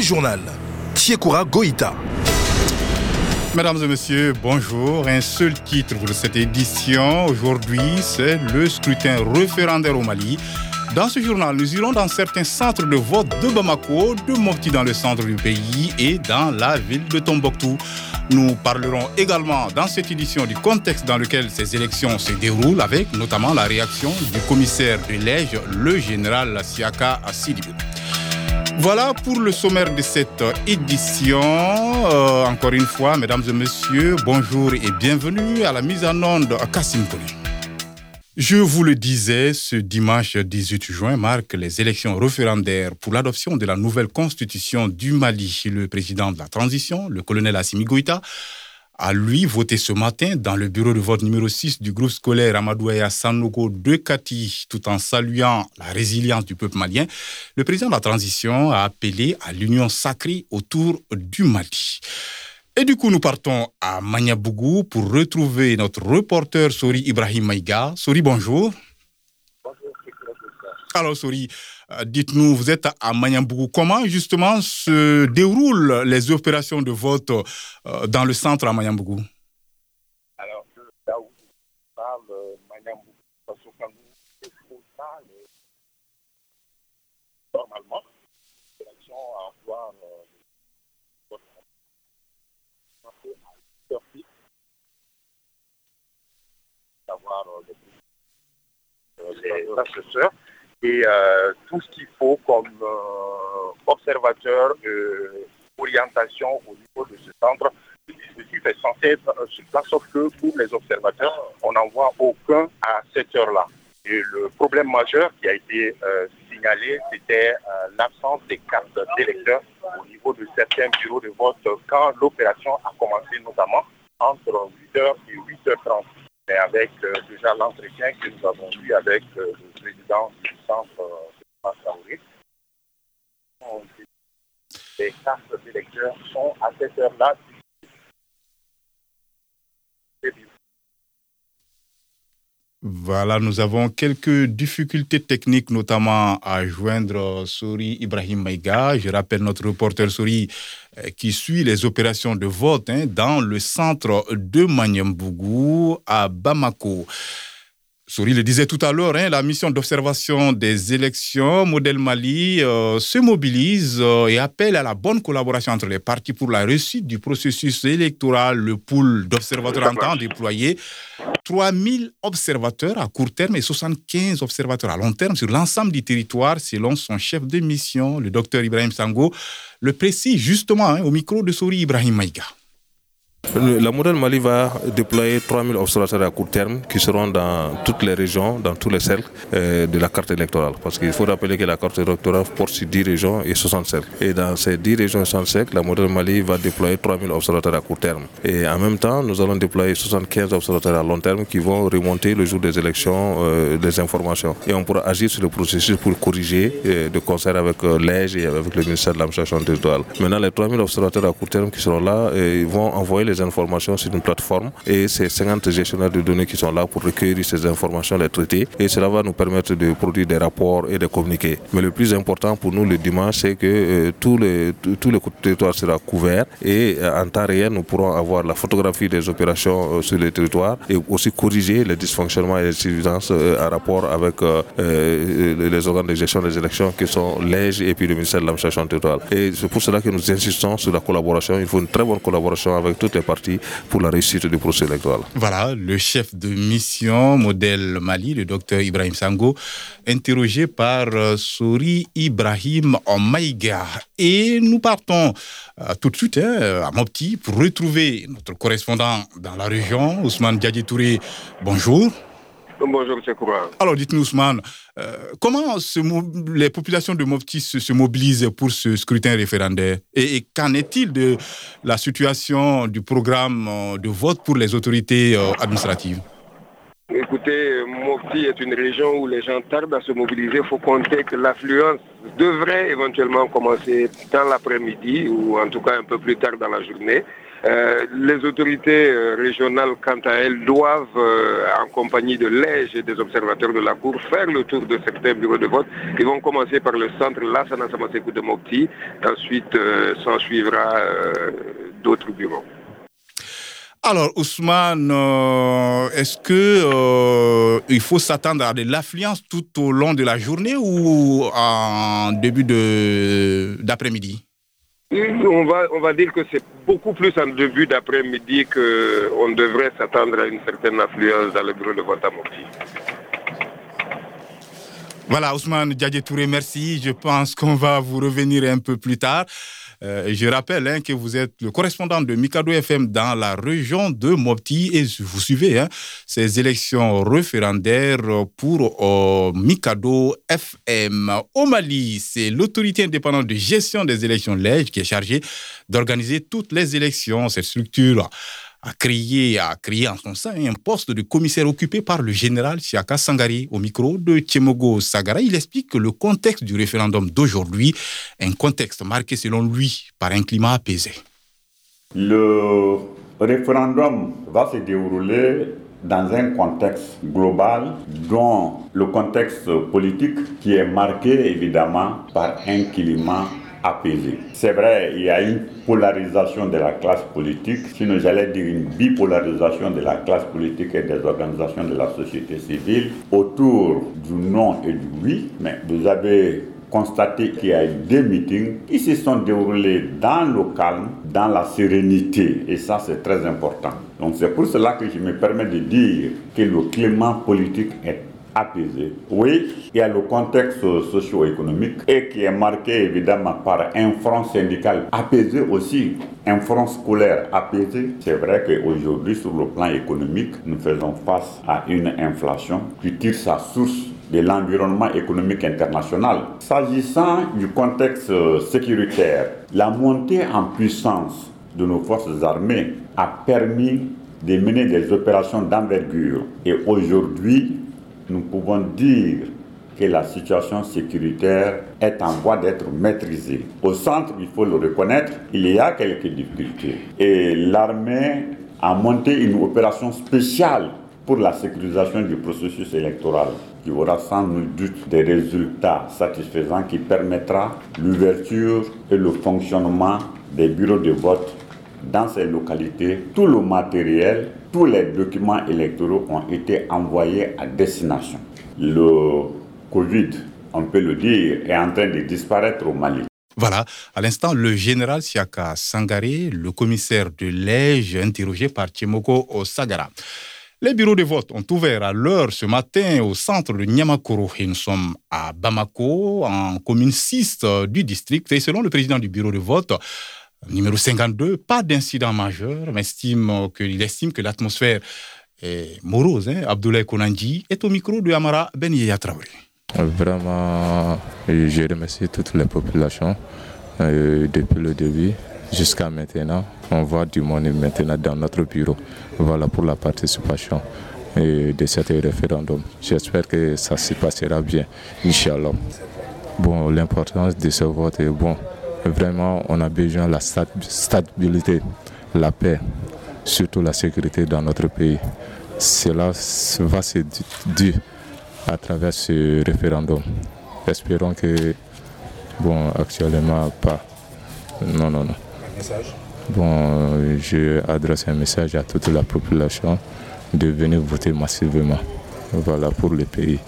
journal. Tiekura Goïta. Mesdames et messieurs, bonjour. Un seul titre pour cette édition. Aujourd'hui, c'est le scrutin référendaire au Mali. Dans ce journal, nous irons dans certains centres de vote de Bamako, de Mopti dans le centre du pays et dans la ville de Tombouctou. Nous parlerons également dans cette édition du contexte dans lequel ces élections se déroulent avec notamment la réaction du commissaire de Lège, le général Siaka Assidibou. Voilà pour le sommaire de cette édition. Euh, encore une fois, mesdames et messieurs, bonjour et bienvenue à la mise en onde à Kassim Je vous le disais, ce dimanche 18 juin marque les élections référendaires pour l'adoption de la nouvelle constitution du Mali. Le président de la transition, le colonel Assimi Goïta, a lui voté ce matin dans le bureau de vote numéro 6 du groupe scolaire Amadouaya Sanogo de Kati, tout en saluant la résilience du peuple malien. Le président de la transition a appelé à l'union sacrée autour du Mali. Et du coup, nous partons à Magnabougou pour retrouver notre reporter Sori Ibrahim Maïga. Sori, bonjour. Bonjour. Alors, Sori, dites-nous, vous êtes à Magnambougou. Comment justement se déroulent les opérations de vote euh, dans le centre à Magnambougou Alors, là où je parle, Magnambougou, c'est normalement, l'élection à avoir d'avoir les assesseurs et euh, tout ce qu'il faut comme euh, observateur de orientation au niveau de ce centre. Le dispositif est censé être sur place, sauf que pour les observateurs, on n'en voit aucun à cette heure-là. Et le problème majeur qui a été euh, signalé, c'était l'absence des cartes d'électeurs au niveau de certains bureaux de vote quand l'opération a commencé, notamment entre 8h et 8h30 avec euh, déjà l'entretien que nous avons eu avec euh, le président de Massaoui. Les cartes d'électeurs sont à cette heure-là Voilà, nous avons quelques difficultés techniques, notamment à joindre Souri Ibrahim Maïga. Je rappelle notre reporter Souri euh, qui suit les opérations de vote hein, dans le centre de Manyambougou à Bamako. Souri le disait tout à l'heure, hein, la mission d'observation des élections, modèle Mali, euh, se mobilise euh, et appelle à la bonne collaboration entre les partis pour la réussite du processus électoral. Le pool d'observateurs entend déployer 3000 observateurs à court terme et 75 observateurs à long terme sur l'ensemble du territoire, selon son chef de mission, le docteur Ibrahim Sango, le précise justement hein, au micro de Souri Ibrahim Maïga. La modèle Mali va déployer 3000 observateurs à court terme qui seront dans toutes les régions, dans tous les cercles euh, de la carte électorale. Parce qu'il faut rappeler que la carte électorale porte sur 10 régions et 60 cercles. Et dans ces 10 régions et 60 cercles, la modèle Mali va déployer 3000 observateurs à court terme. Et en même temps, nous allons déployer 75 observateurs à long terme qui vont remonter le jour des élections euh, des informations. Et on pourra agir sur le processus pour corriger euh, de concert avec l'EGE et avec le ministère de l'administration territoriale. Maintenant, les 3000 observateurs à court terme qui seront là, ils vont envoyer les informations sur une plateforme et c'est 50 gestionnaires de données qui sont là pour recueillir ces informations, les traiter et cela va nous permettre de produire des rapports et de communiquer. Mais le plus important pour nous le dimanche, c'est que euh, tout, le, tout, le territoire sera couvert et euh, en temps réel, nous pourrons avoir la photographie des opérations euh, sur le territoire et aussi corriger les dysfonctionnements et les insuffisances en rapport avec les organes de gestion des élections qui sont l'EGE et puis le ministère de l'administration territoriale. Et c'est pour cela que nous insistons sur la collaboration. Il faut une très bonne collaboration avec toutes les parties pour la réussite du procès électoral. Voilà, le chef de mission modèle Mali, le docteur Ibrahim Sango, interrogé par euh, Souri Ibrahim Maïga. Et nous partons euh, tout de suite hein, à Mopti pour retrouver notre correspondant dans la région, Ousmane Diadji Touré. Bonjour. Bonjour, M. Alors, dites-nous, Ousmane, euh, comment les populations de Mopti se, mobilisent pour ce scrutin référendaire? Et, qu'en est-il de la situation du programme euh, de vote pour les autorités euh, administratives? Écoutez, Mopti est une région où les gens tardent à se mobiliser. Il faut compter que l'affluence devrait éventuellement commencer dans l'après-midi ou en tout cas un peu plus tard dans la journée. Euh, les autorités euh, régionales, quant à elles, doivent, euh, en compagnie de l'EGE et des observateurs de la Cour, faire le tour de certains bureaux de vote. Ils vont commencer par le centre Lassana Samasekou de Mopti. Ensuite, s'en suivra d'autres bureaux. Alors, Ousmane, est-ce que il faut s'attendre à de l'affluence tout au long de la journée ou en début d'après-midi? On va, on va dire que c'est beaucoup plus en début d'après-midi qu'on devrait s'attendre à une certaine affluence dans le bureau de vote à. Voilà, Ousmane Diadje Touré, merci. Je pense qu'on va vous revenir un peu plus tard. Euh, je rappelle hein, que vous êtes le correspondant de Mikado FM dans la région de Mopti et vous suivez hein, ces élections référendaires pour euh, Mikado FM. Au Mali, c'est l'autorité indépendante de gestion des élections LEG qui est chargée d'organiser toutes les élections. Cette structure a créé, en son sein un poste de commissaire occupé par le général Siaka Sangari. Au micro de Tchemogo Sagara, il explique que le contexte du référendum d'aujourd'hui est un contexte marqué selon lui par un climat apaisé. Le référendum va se dérouler dans un contexte global dont le contexte politique qui est marqué évidemment par un climat C'est vrai, il y a une polarisation de la classe politique, sinon j'allais dire une bipolarisation de la classe politique et des organisations de la société civile autour du non et du oui, mais vous avez constaté qu'il y a eu deux meetings qui se sont déroulés dans le calme, dans la sérénité, et ça c'est très important. Donc c'est pour cela que je me permets de dire que le climat politique est apaisé. Oui, il y a le contexte socio-économique et qui est marqué évidemment par un front syndical apaisé aussi, un front scolaire apaisé. C'est vrai qu'aujourd'hui, sur le plan économique, nous faisons face à une inflation qui tire sa source de l'environnement économique international. S'agissant du contexte sécuritaire, la montée en puissance de nos forces armées a permis de mener des opérations d'envergure. Et aujourd'hui, nous pouvons dire que la situation sécuritaire est en voie d'être maîtrisée. Au centre, il faut le reconnaître, il y a quelques difficultés. Et l'armée a monté une opération spéciale pour la sécurisation du processus électoral qui aura sans doute des résultats satisfaisants qui permettra l'ouverture et le fonctionnement des bureaux de vote dans ces localités. Tout le matériel tous les documents électoraux ont été envoyés à destination. Le Covid, on peut le dire, est en train de disparaître au Mali. Voilà, à l'instant, le général Siaka Sangare, le commissaire de l'EGE, interrogé par Tchemoko Osagara. Les bureaux de vote ont ouvert à l'heure ce matin au centre de Nyamakoro nous sommes à Bamako, en commune 6 du district. Et selon le président du bureau de vote, Numéro 52, pas d'incident majeur, mais il estime que l'atmosphère est morose. Hein. Abdoulaye Konanji est au micro de Amara Ben Traoré. Vraiment, je remercie toutes les populations euh, depuis le début jusqu'à maintenant. On voit du monde maintenant dans notre bureau. Voilà pour la participation de cet référendum. J'espère que ça se passera bien, Inch'Allah. Bon, l'importance de ce vote est bon. Vraiment, on a besoin de la stabilité, la paix, surtout la sécurité dans notre pays. Cela va se dire à travers ce référendum. Espérons que, bon, actuellement, pas. Non, non, non. Bon, je adresse un message à toute la population de venir voter massivement. Voilà, pour le pays,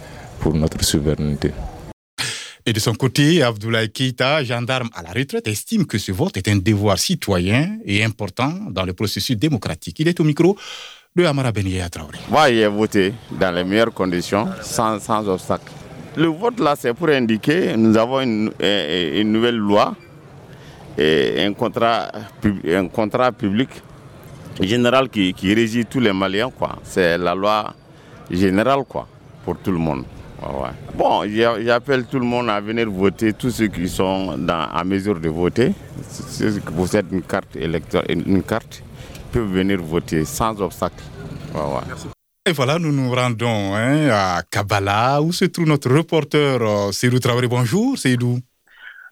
pour notre souveraineté. Et de son côté, Abdoulaye Keïta, gendarme à la retraite, estime que ce vote est un devoir citoyen et important dans le processus démocratique. Il est au micro de Amara Benye Traoré. Moi, j'ai voté dans les meilleures conditions, sans, sans obstacle. Le vote là, c'est pour indiquer que nous avons une, une, nouvelle loi et un contrat, un contrat public général qui, qui régit tous les Maliens. C'est la loi générale quoi, pour tout le monde. Bon, j'appelle tout le monde à venir voter, tous ceux qui sont dans, à mesure de voter. Ceux qui possèdent une carte électorale, une carte, peuvent venir voter sans obstacle. Et voilà, nous nous rendons hein, à Kabbalah, où se trouve notre reporter euh, Seydou Traoré. Bonjour, Seydou.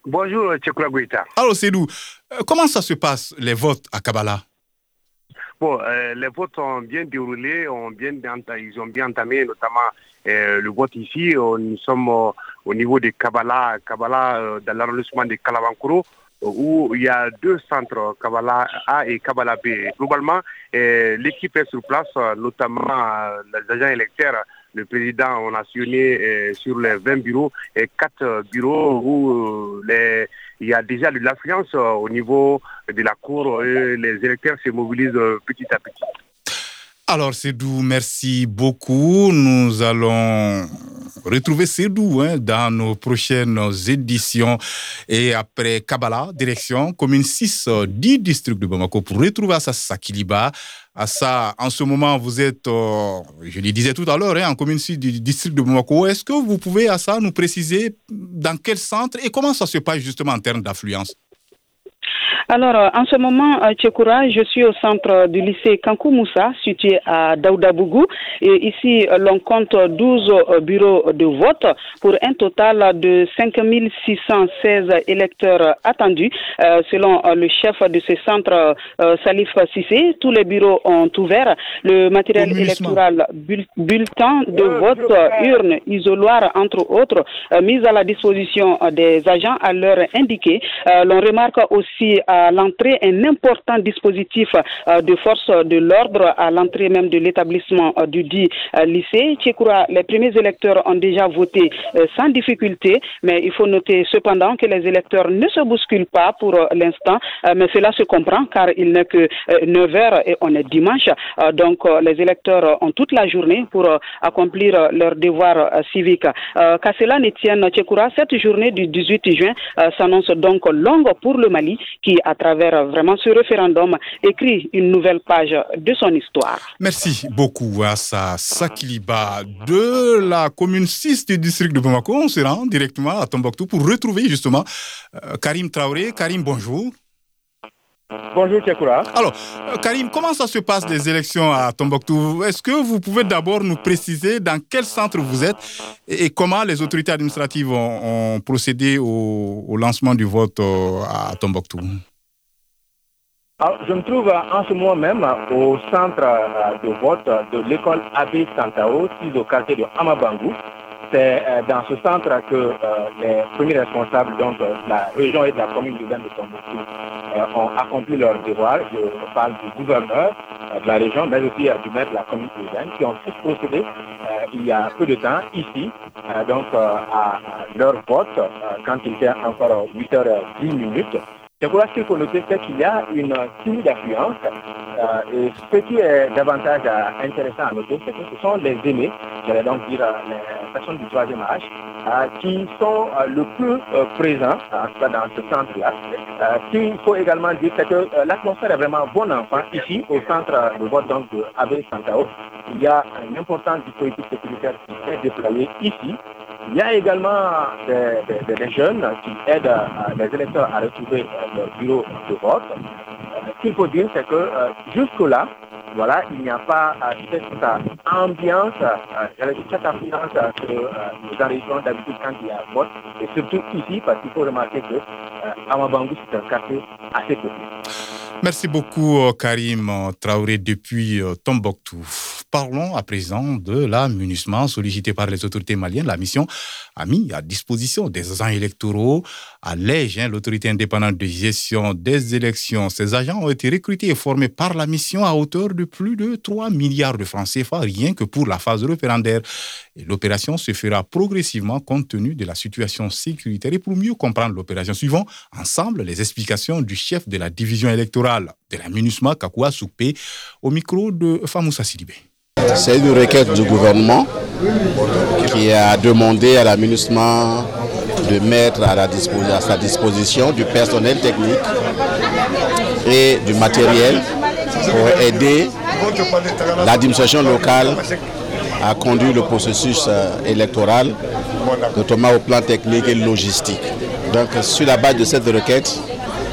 Bonjour, Tchekura Guita. Alors, Seydou, euh, comment ça se passe, les votes à Kabbalah? Bon, euh, les votes ont bien déroulé, ont bien, ils ont bien entamé, notamment le vote ici. nous sommes au niveau de Kabbalah, Kabbalah dans l'arrondissement de Kalabankuro, où il y a deux centres, Kabbalah A et Kabbalah B. Globalement, l'équipe est sur place, notamment les agents électeurs. Le président a nationné sur les 20 bureaux et 4 bureaux où les, il y a déjà de l'affluence au niveau de la Cour et les électeurs se mobilisent petit à petit. Alors, Cédou, merci beaucoup. Nous allons retrouver Cédou hein, dans nos prochaines éditions. Et après Kabbalah, direction commune 6 10 district de Bamako pour retrouver Assa Sakiliba. ça, en ce moment, vous êtes, euh, je le disais tout à l'heure, hein, en commune 6 du district de Bamako. Est-ce que vous pouvez, à ça, nous préciser dans quel centre et comment ça se passe justement en termes d'affluence? Alors, euh, en ce moment, à Tchekoura, je suis au centre du lycée Kankou Moussa, situé à Daoudabougou. Et ici, l'on compte 12 euh, bureaux de vote pour un total de 5 616 électeurs attendus. Euh, selon le chef de ce centre, Salif Sissé, tous les bureaux ont ouvert. Le matériel électoral, bulletin de vote, urne, isoloir, entre autres, mis à la disposition des agents à l'heure indiquée. l'on remarque aussi à l'entrée un important dispositif euh, de force de l'ordre à l'entrée même de l'établissement euh, du dit euh, lycée. Tchekoura, les premiers électeurs ont déjà voté sans difficulté, mais il faut noter cependant que les électeurs ne se bousculent pas pour l'instant, mais cela se comprend car il n'est que 9 heures et on est dimanche. Donc les électeurs ont toute la journée pour accomplir leur devoir civique. Qu'à cela ne tienne, cette journée du 18 juin s'annonce donc longue pour le Mali qui, à travers vraiment ce référendum, écrit une nouvelle page de son histoire. Merci beaucoup à sa Sakiliba de la commune 6 du district de Bamako. On se rend directement à Tombouctou pour retrouver justement euh, Karim Traoré. Karim, bonjour. Bonjour Tchekoura. Alors, euh, Karim, comment ça se passe les élections à Tombouctou? Est-ce que vous pouvez d'abord nous préciser dans quel centre vous êtes et, comment les autorités administratives ont, procédé au, lancement du vote euh, à Tombouctou? Je me trouve en ce moment même au centre euh, de vote de l'école Abbé Santao, situé au quartier de Amabangou. C'est euh, dans ce centre que euh, les premiers responsables donc, de la région et de la commune de de Tombouctou euh, ont accompli leur devoir. Je parle du gouverneur de la région, mais aussi du maître de la commune urbaine, qui ont tous procédé il y a peu de temps ici, donc à leur vote, quand il était encore 8h10 minutes. C'est pour qu'il faut noter qu'il y a une timide affluence. Euh, et ce qui est davantage euh, intéressant à noter, c'est que ce sont les aînés, j'allais donc dire euh, les personnes du troisième âge, qui sont le plus présents, dans ce centre-là. ce qu'il faut également dire, c'est que l'atmosphère est vraiment bon enfant ici, au centre de vote donc de Abbé Santao. Il y a un important dispositif sécuritaire qui est déployé ici. Il y a également des, jeunes qui aident les électeurs à retrouver leur bureau de vote. Ce qu'il faut dire, c'est que euh, jusque-là, voilà, il n'y a pas euh, cette ambiance, euh, cette ambiance que nous enregistrons d'habitude quand il y a vote, et surtout ici, parce qu'il faut remarquer que Amabangou, c'est un quartier assez petit. Merci beaucoup, Karim Traoré, depuis Tombouctou. Parlons à présent de la munissement sollicité par les autorités maliennes. La mission a mis à disposition des agents électoraux à l'EGE, hein, l'autorité indépendante de gestion des élections. Ces agents ont été recrutés et formés par la mission à hauteur de plus de 3 milliards de francs CFA, rien que pour la phase référendaire. L'opération se fera progressivement compte tenu de la situation sécuritaire. Et pour mieux comprendre l'opération, suivons ensemble les explications du chef de la division électorale de la MINUSMA, Kakua Soupé, au micro de Famoussa Sidibé. C'est une requête du gouvernement qui a demandé à l'aménagement de mettre à, sa disposition du personnel technique et du matériel pour aider l'administration locale à conduire le processus euh, électoral, notamment au plan technique et logistique. Donc sur la base de cette requête,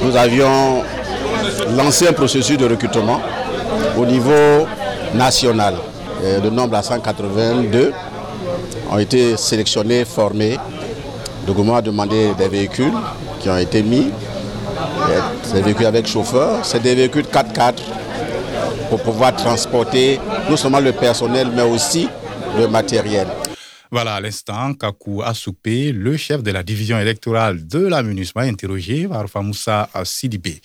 nous avions lancé un processus de recrutement au niveau national. Le nombre à 182, ont été sélectionnés, formés. Le gouvernement a demandé des véhicules qui ont été mis, des véhicules avec chauffeur, c'est des véhicules 4x4 pour pouvoir transporter non seulement le personnel, mais aussi le matériel. Voilà, à l'instant, Kakou Assoupé, le chef de la division électorale de la MINUSMA, interrogé par Famoussa Sidibé.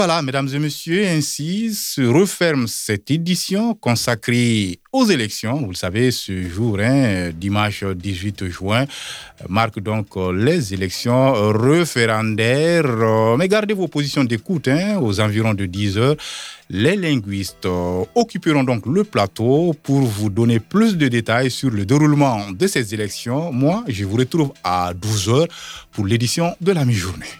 Voilà, mesdames et messieurs, ainsi se referme cette édition consacrée aux élections. Vous le savez, ce jour, hein, dimanche 18 juin, marque donc les élections référendaires. Mais gardez vos positions d'écoute hein, aux environs de 10 heures. Les linguistes occuperont donc le plateau pour vous donner plus de détails sur le déroulement de ces élections. Moi, je vous retrouve à 12 heures pour l'édition de la mi-journée.